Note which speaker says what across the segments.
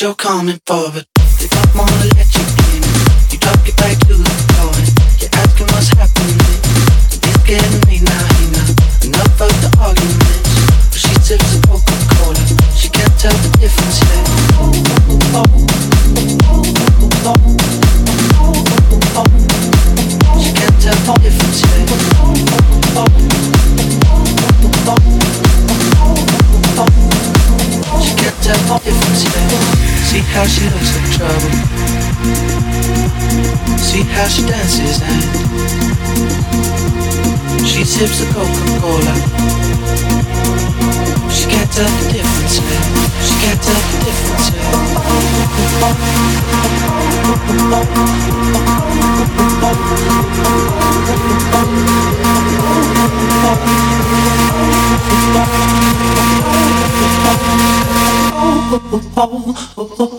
Speaker 1: You're coming for, it. They don't wanna let you in. You talk it back to the door. You're asking what's happening. It's getting me now, now. Enough of the arguments. but how she
Speaker 2: dances and
Speaker 3: she sips a Coca-Cola. She can't tell the difference, man. She can't tell the
Speaker 4: difference, man. Oh, oh, oh,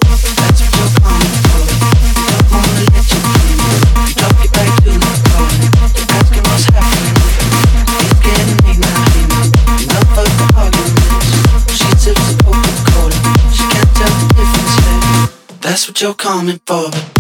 Speaker 4: they don't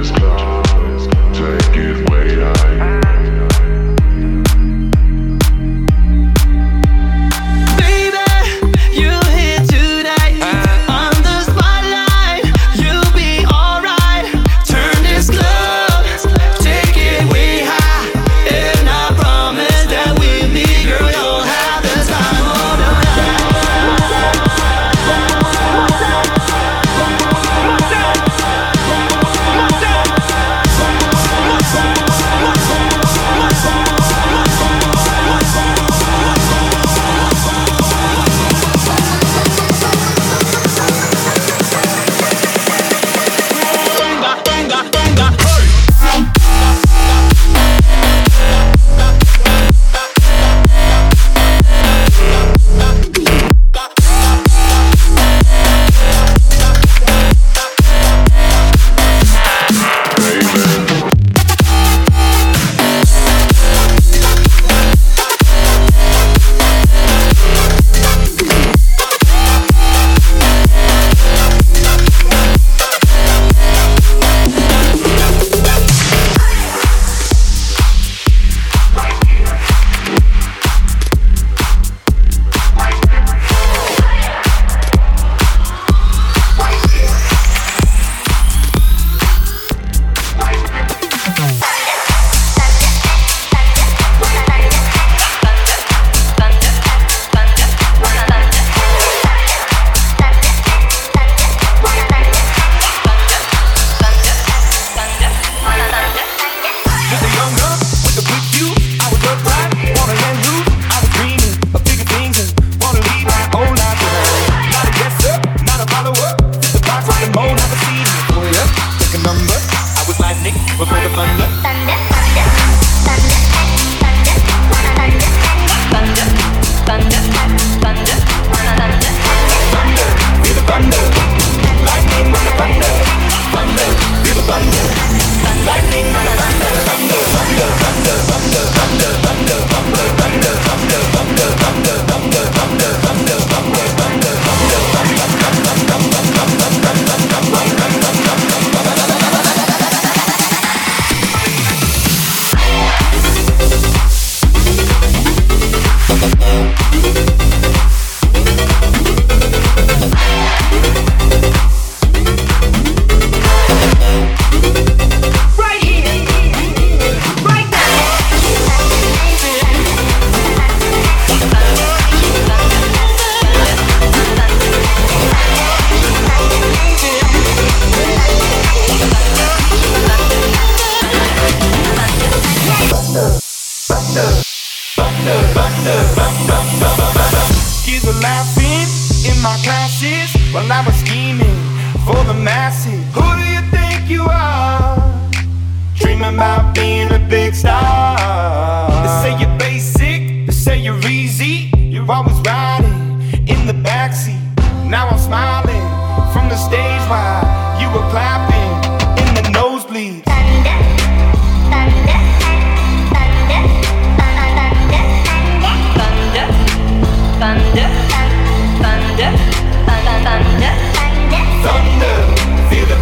Speaker 4: is. Take it way I.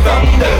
Speaker 5: thunder.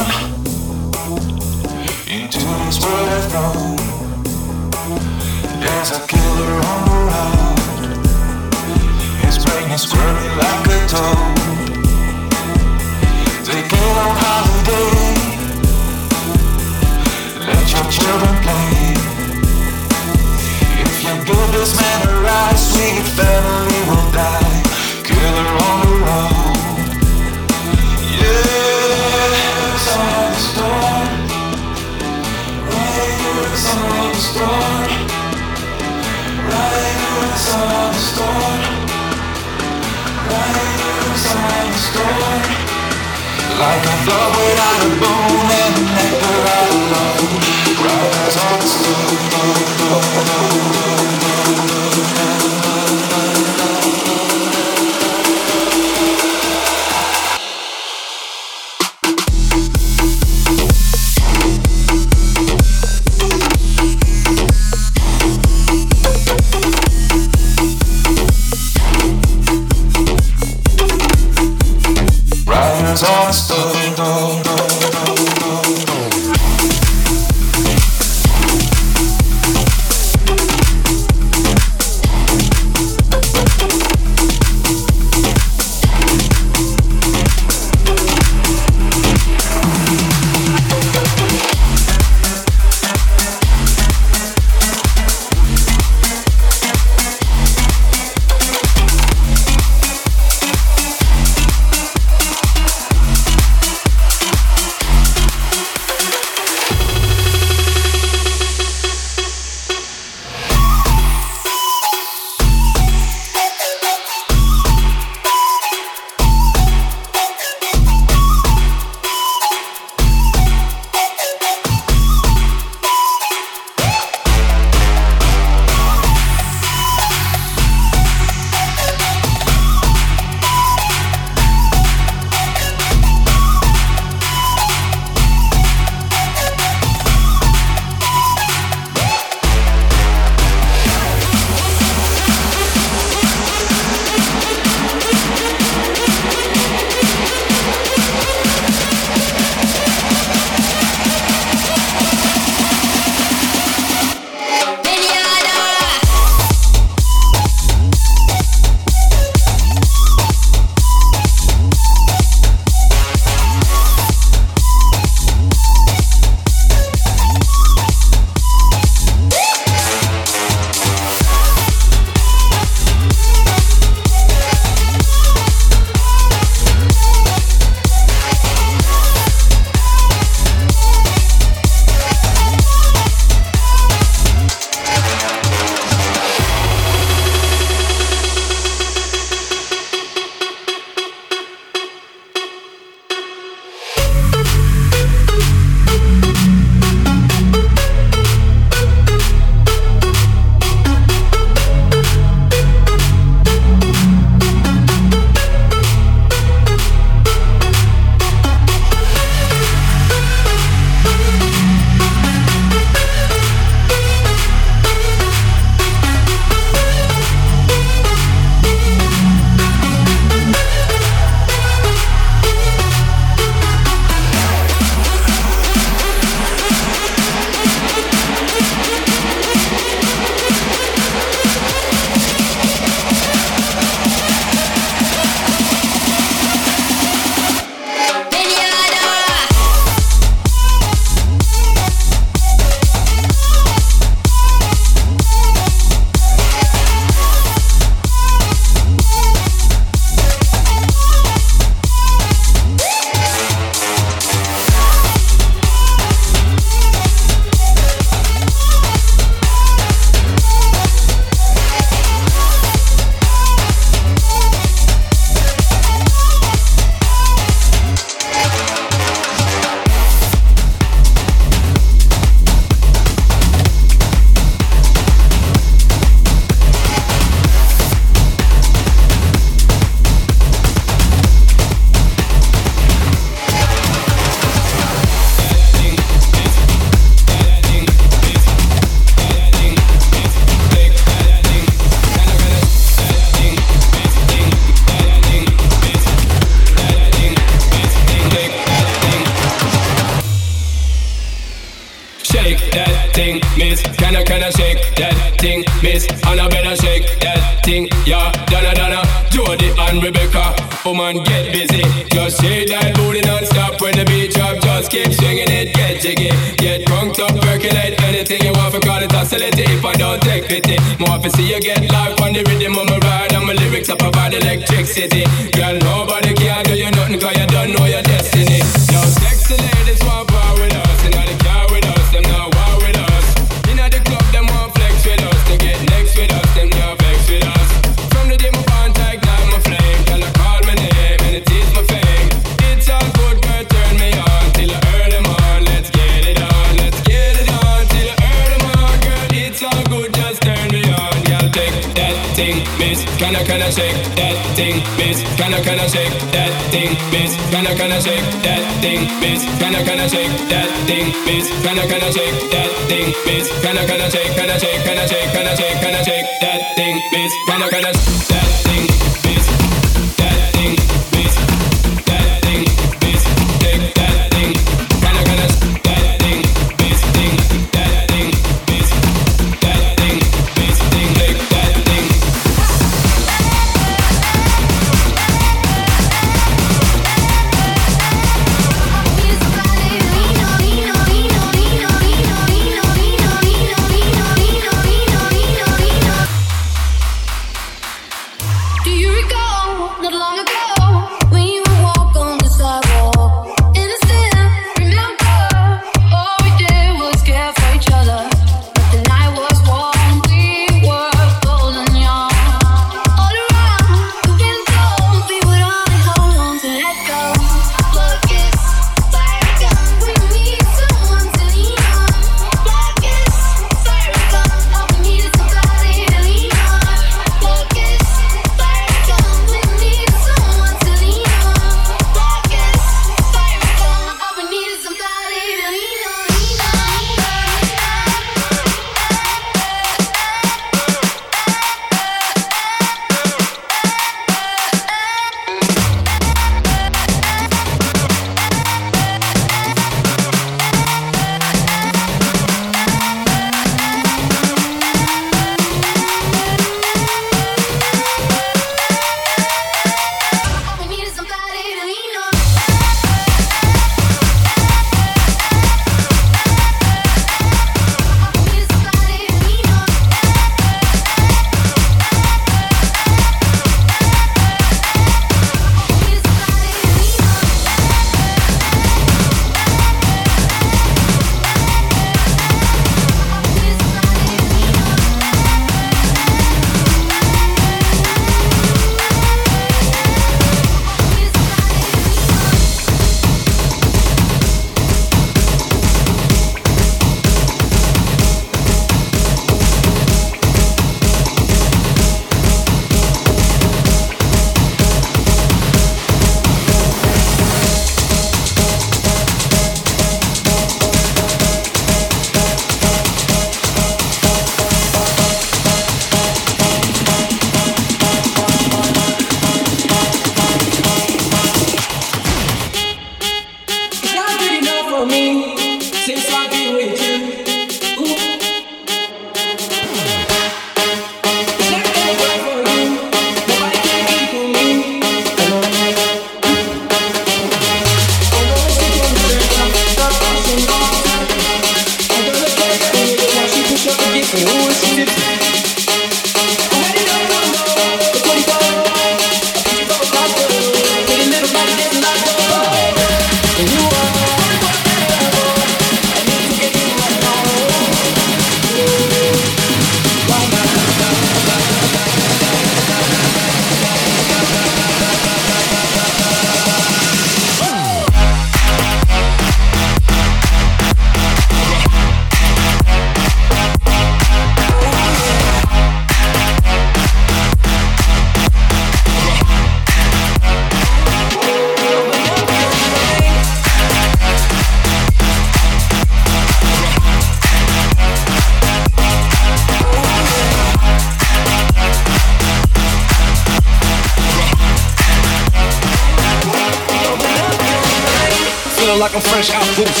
Speaker 5: Like
Speaker 6: I'm fresh out boots.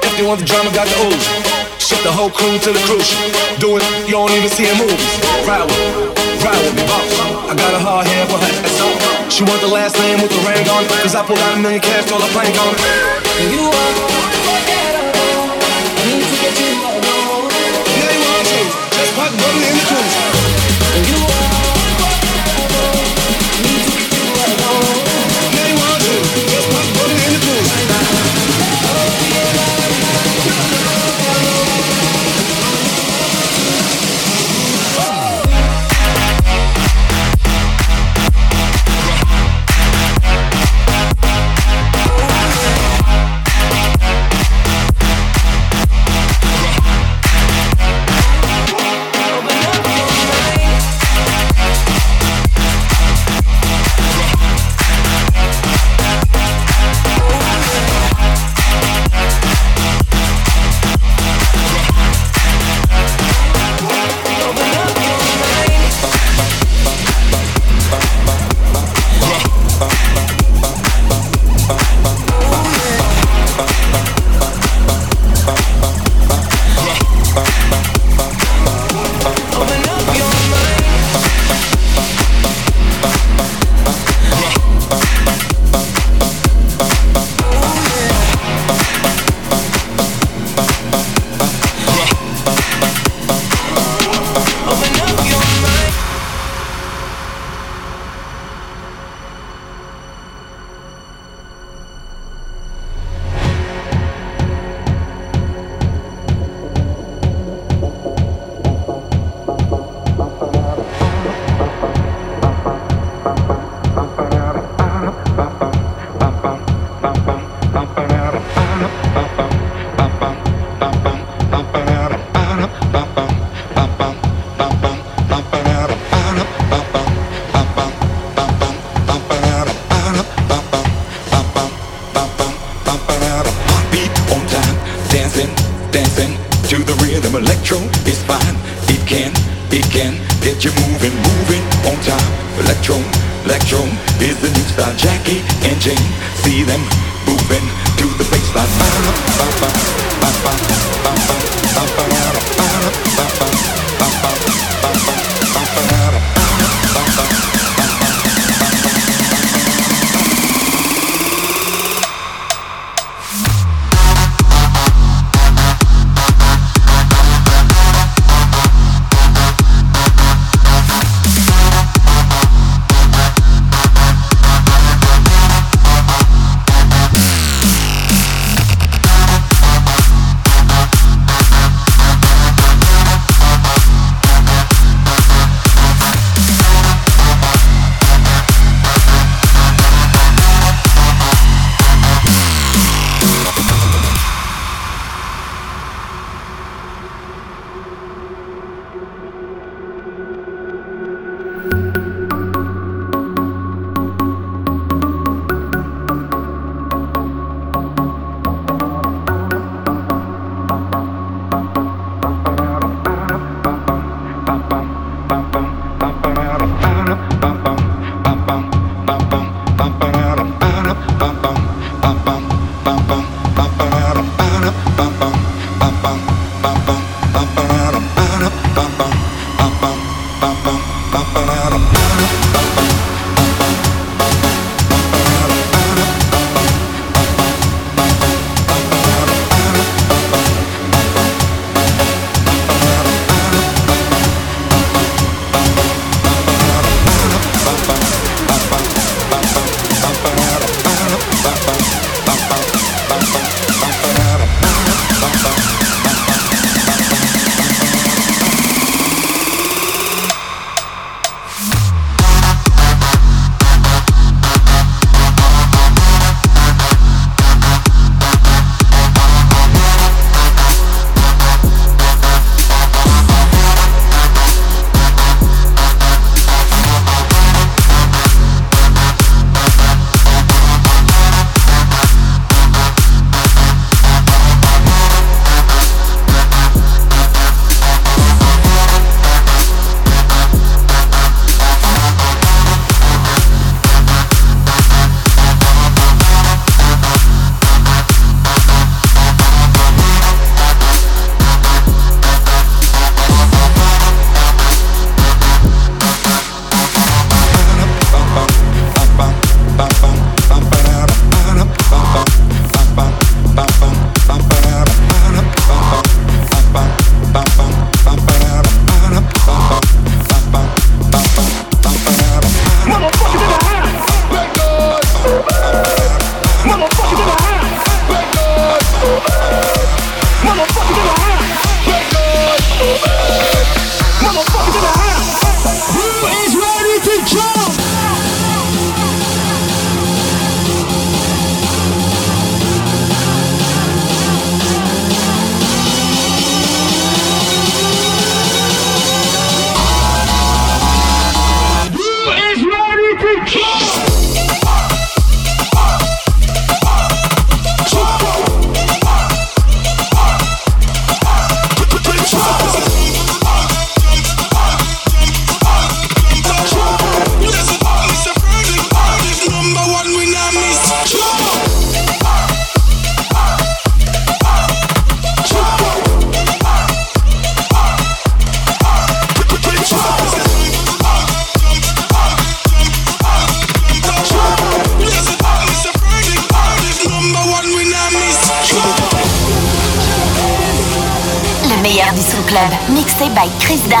Speaker 6: If they want the drama, got the ooze. Ship the whole crew to the cruise. Do it, you don't even see in movies. Ride with, ride with me, boss. I got a hard head, that's all. She want the last name with the ring on it. Cause I pulled out a million cash, told her plank on it.
Speaker 7: You are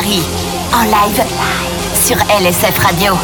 Speaker 8: En live sur LSF Radio.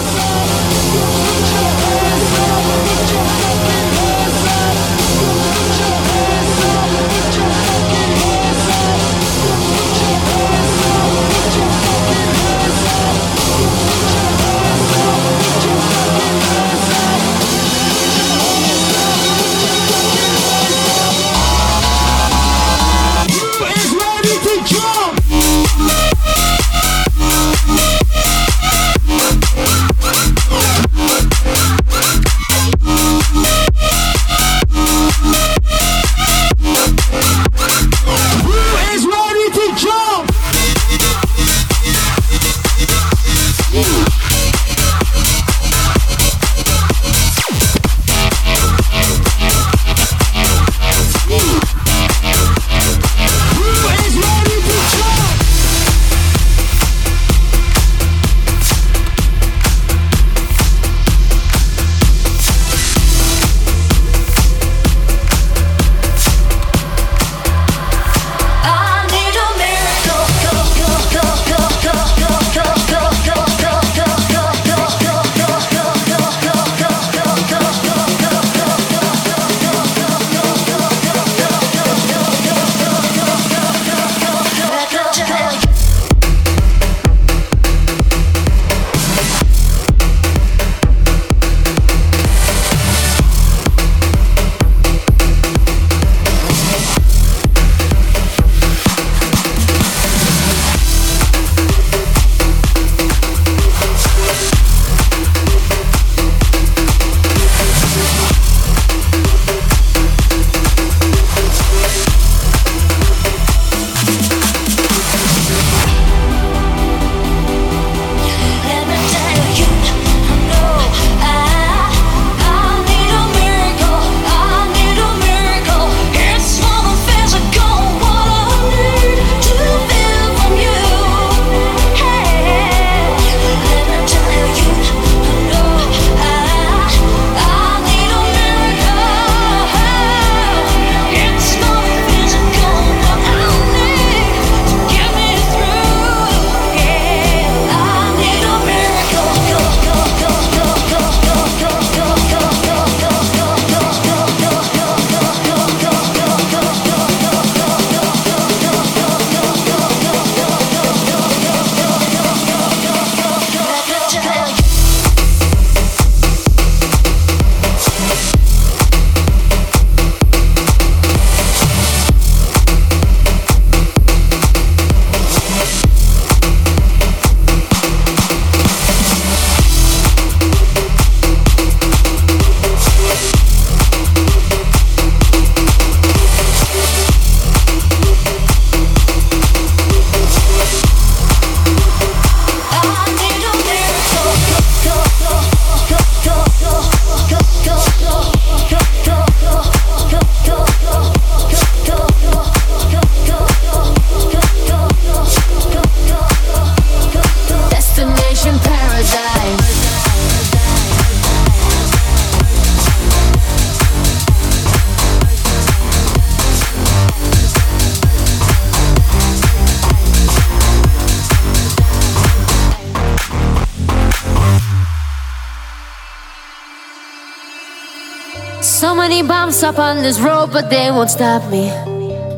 Speaker 9: Bumps up on this road, but they won't stop me.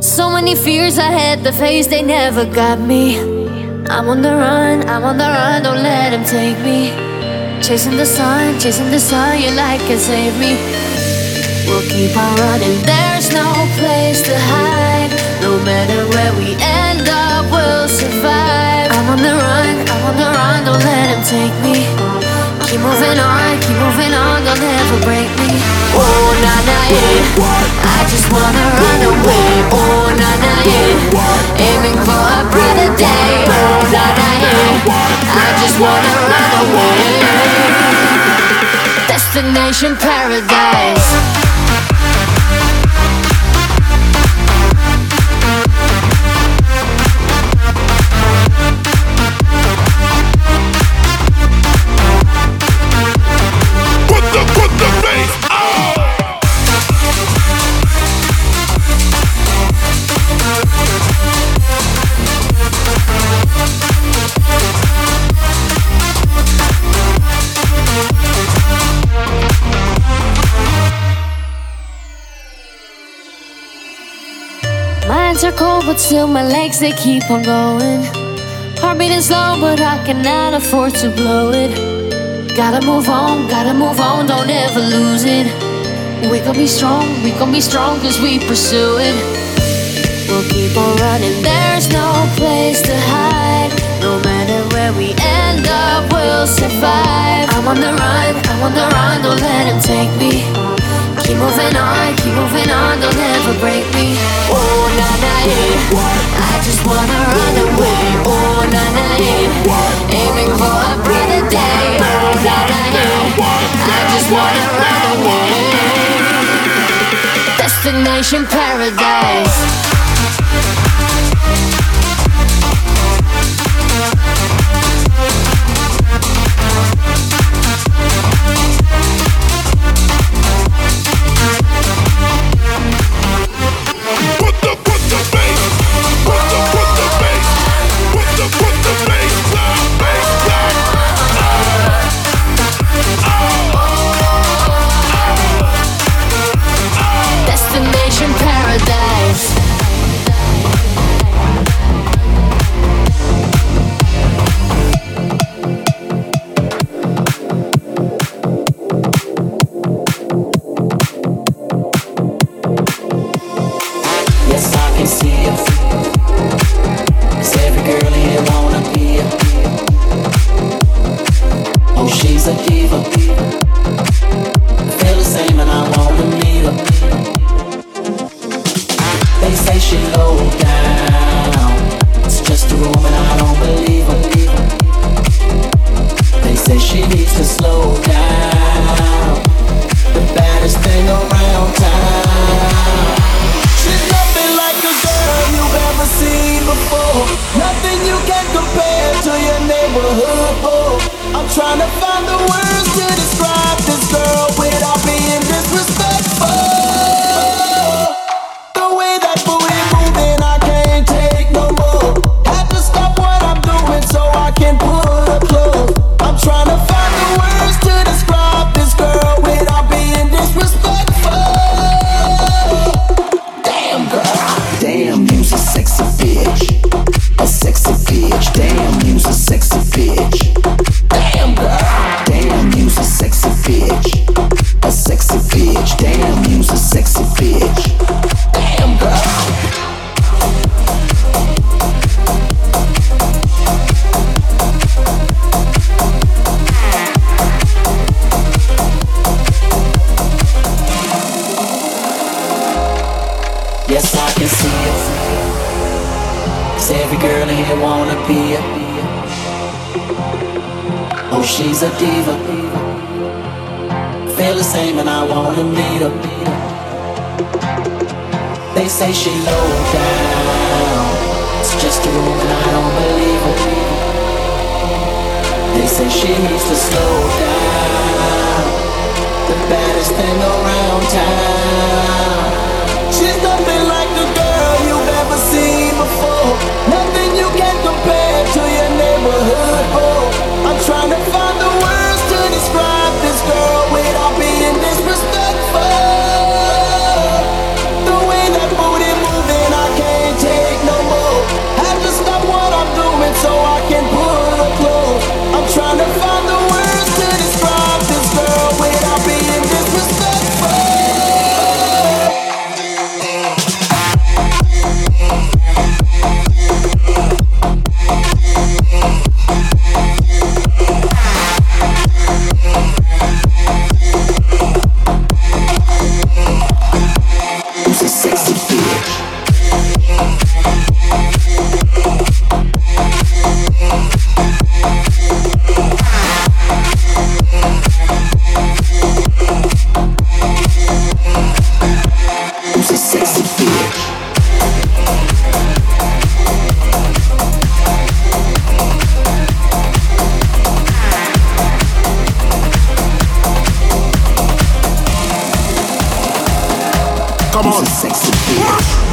Speaker 9: So many fears I had to face, they never got me. I'm on the run, I'm on the run, don't let him take me. Chasing the sun, chasing the sun, your light can save me. We'll keep on running, there's no place to hide. No matter where we end up, we'll survive. I'm on the run, I'm on the run, don't let him take me. Keep moving on, never break me. Oh na na yeah, I just wanna run away. Oh na na yeah, aiming for a brighter day. Oh na na yeah, I just wanna run away. Destination paradise. Still my legs they keep on going. Heart beating slow, but I cannot afford to blow it. Gotta move on, gotta move on, don't ever lose it. We gon' be strong, we gon' be strong cause we pursue it. We'll keep on running, there's no place to hide. No matter where we end up, we'll survive. I'm on the run, I'm on the run, don't let him take me. Keep moving on, keep moving on, don't ever break me. Oh na na yeah, I just wanna run away. Oh na na yeah, aiming for a brighter day. Oh na na yeah, I just wanna run away. Destination paradise.
Speaker 10: Wanna be it. Oh, she's a diva. Feel the same and I wanna meet her. They say she low down. It's just a rumor and I don't believe her. They say she needs to slow down. The baddest thing around town. She's nothing like the girl you've ever seen before. Nothing to your neighborhood. Oh,
Speaker 11: on.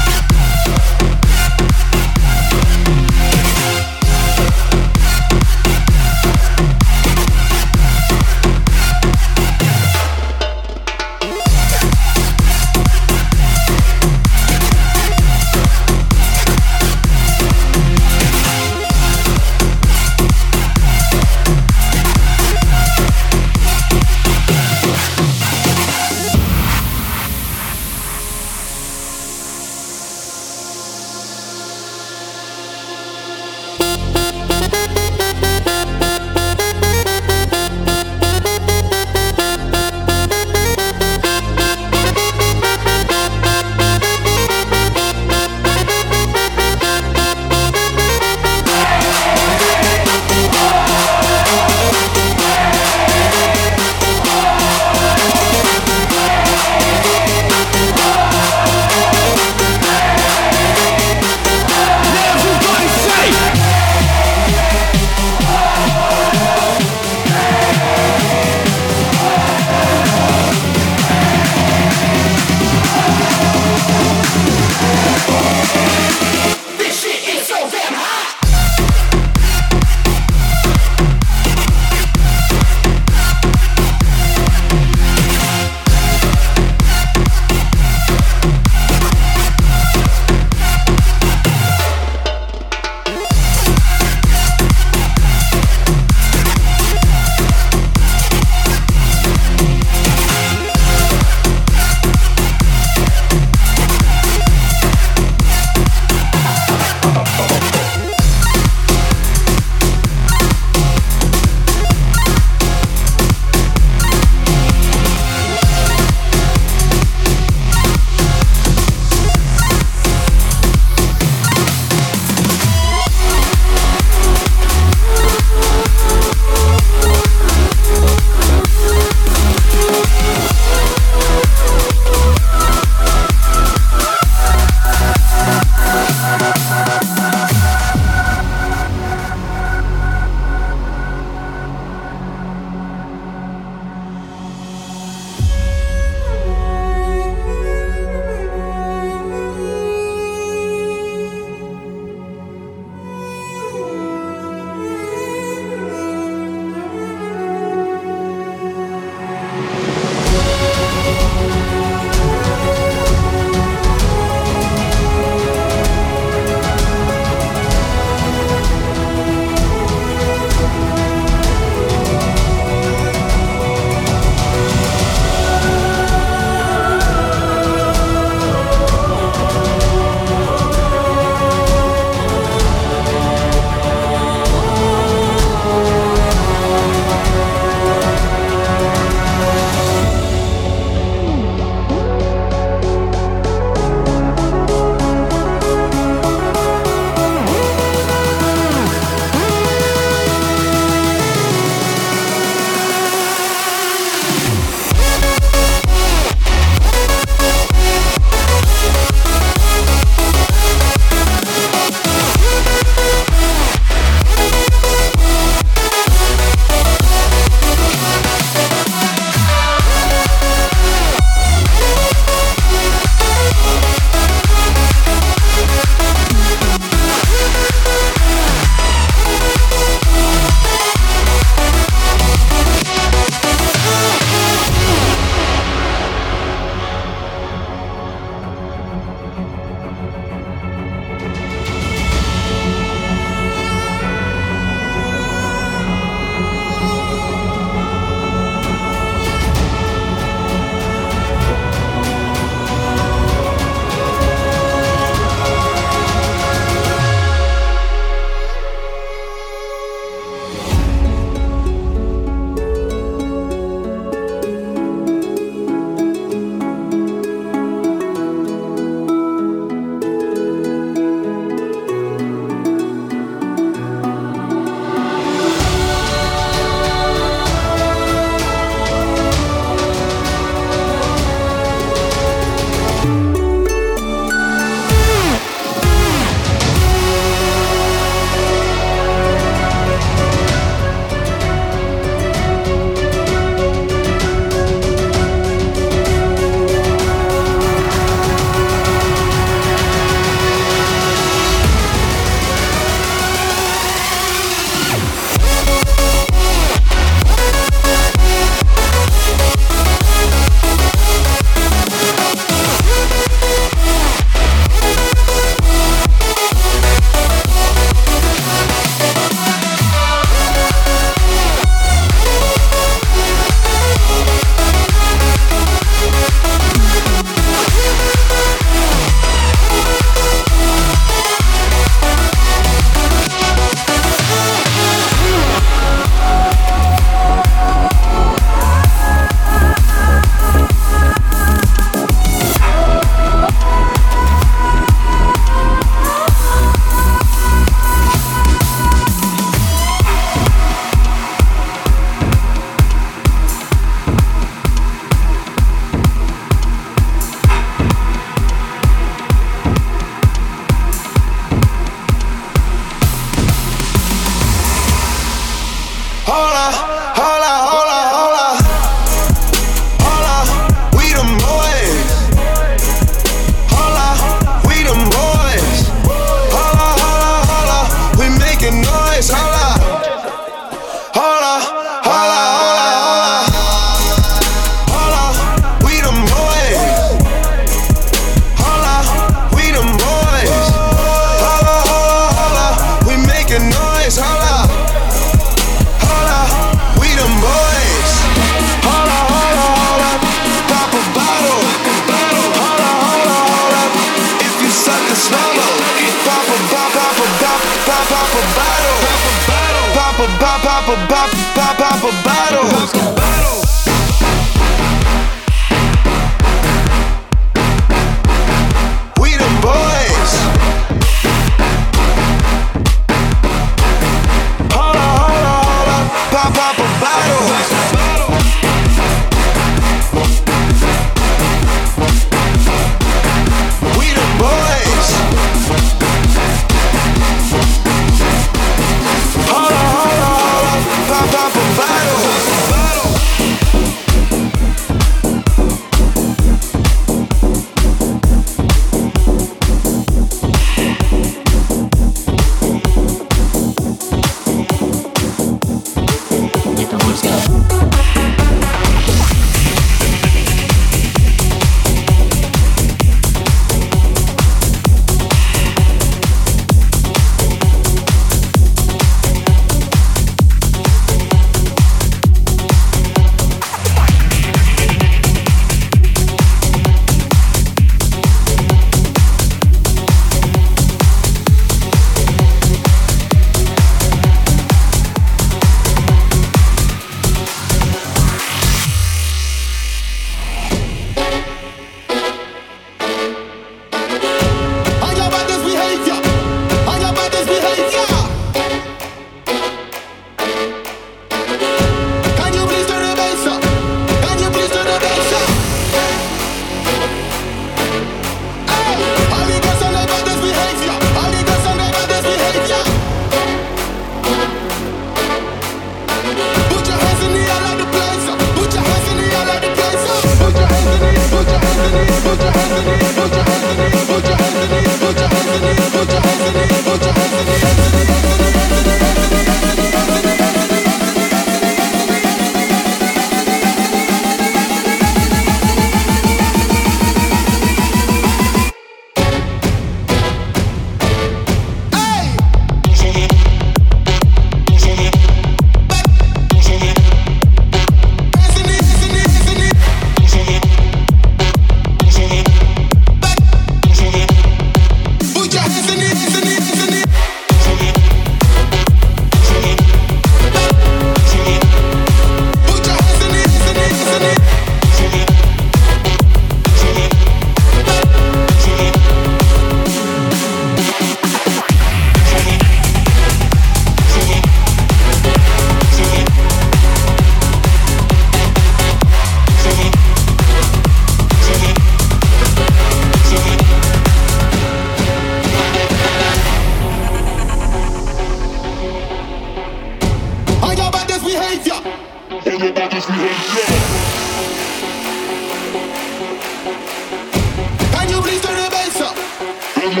Speaker 12: Hey,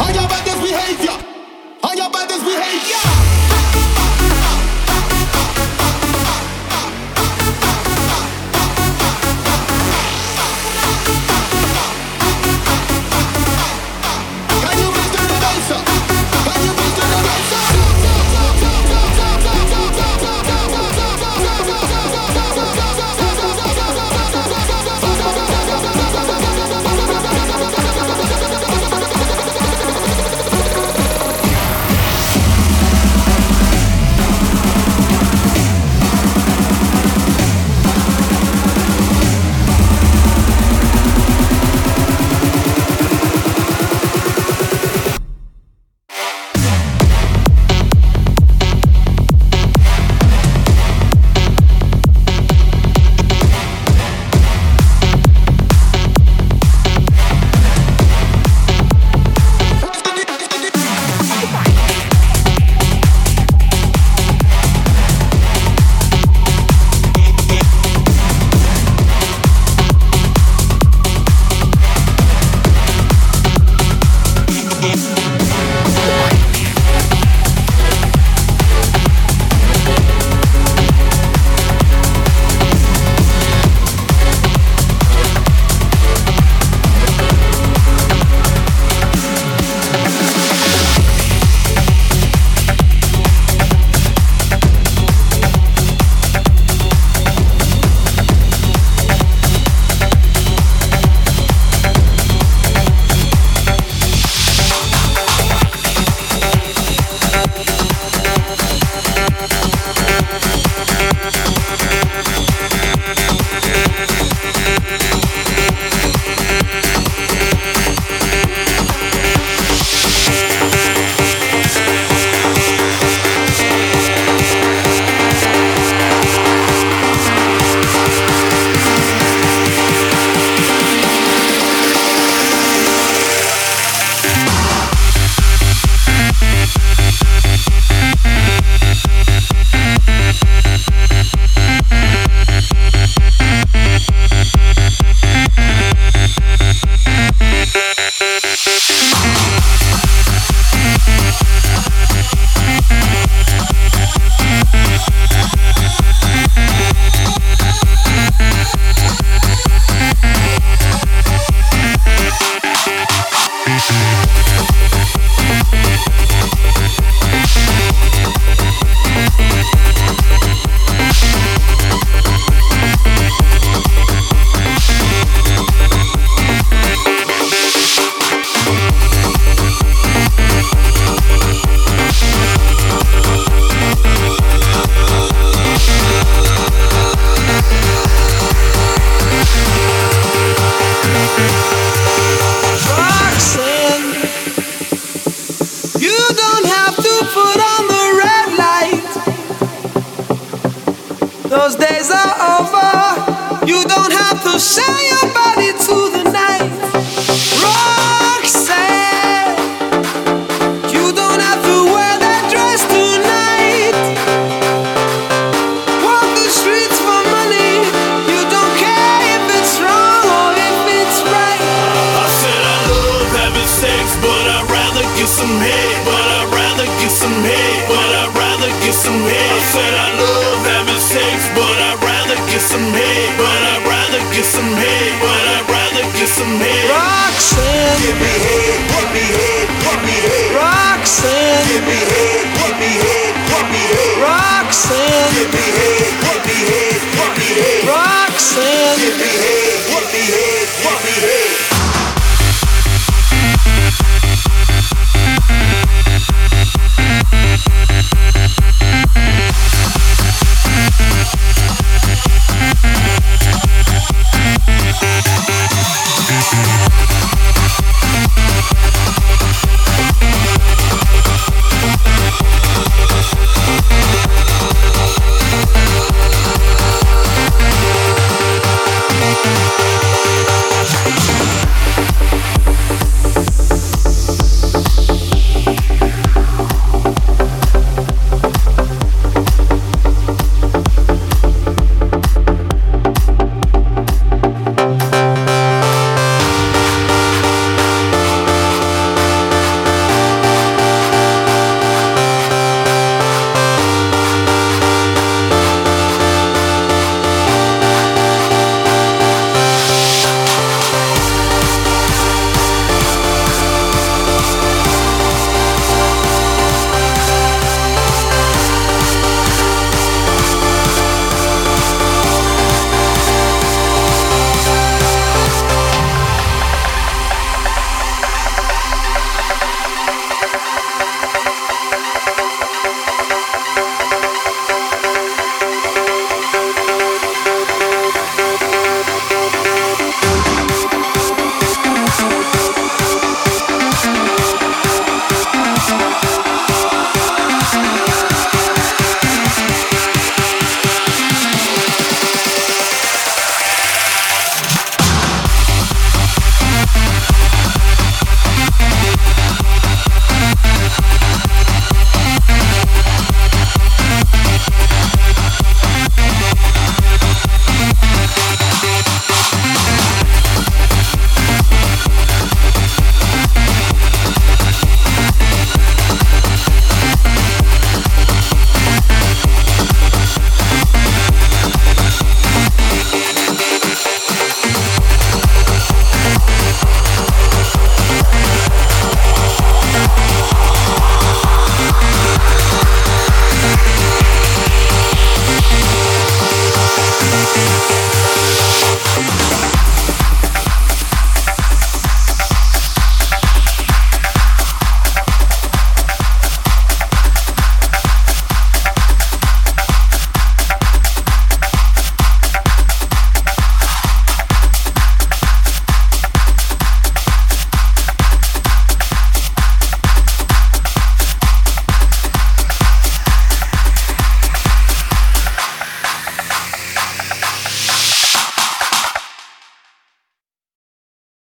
Speaker 12: on your baddest behavior. On your baddest behavior.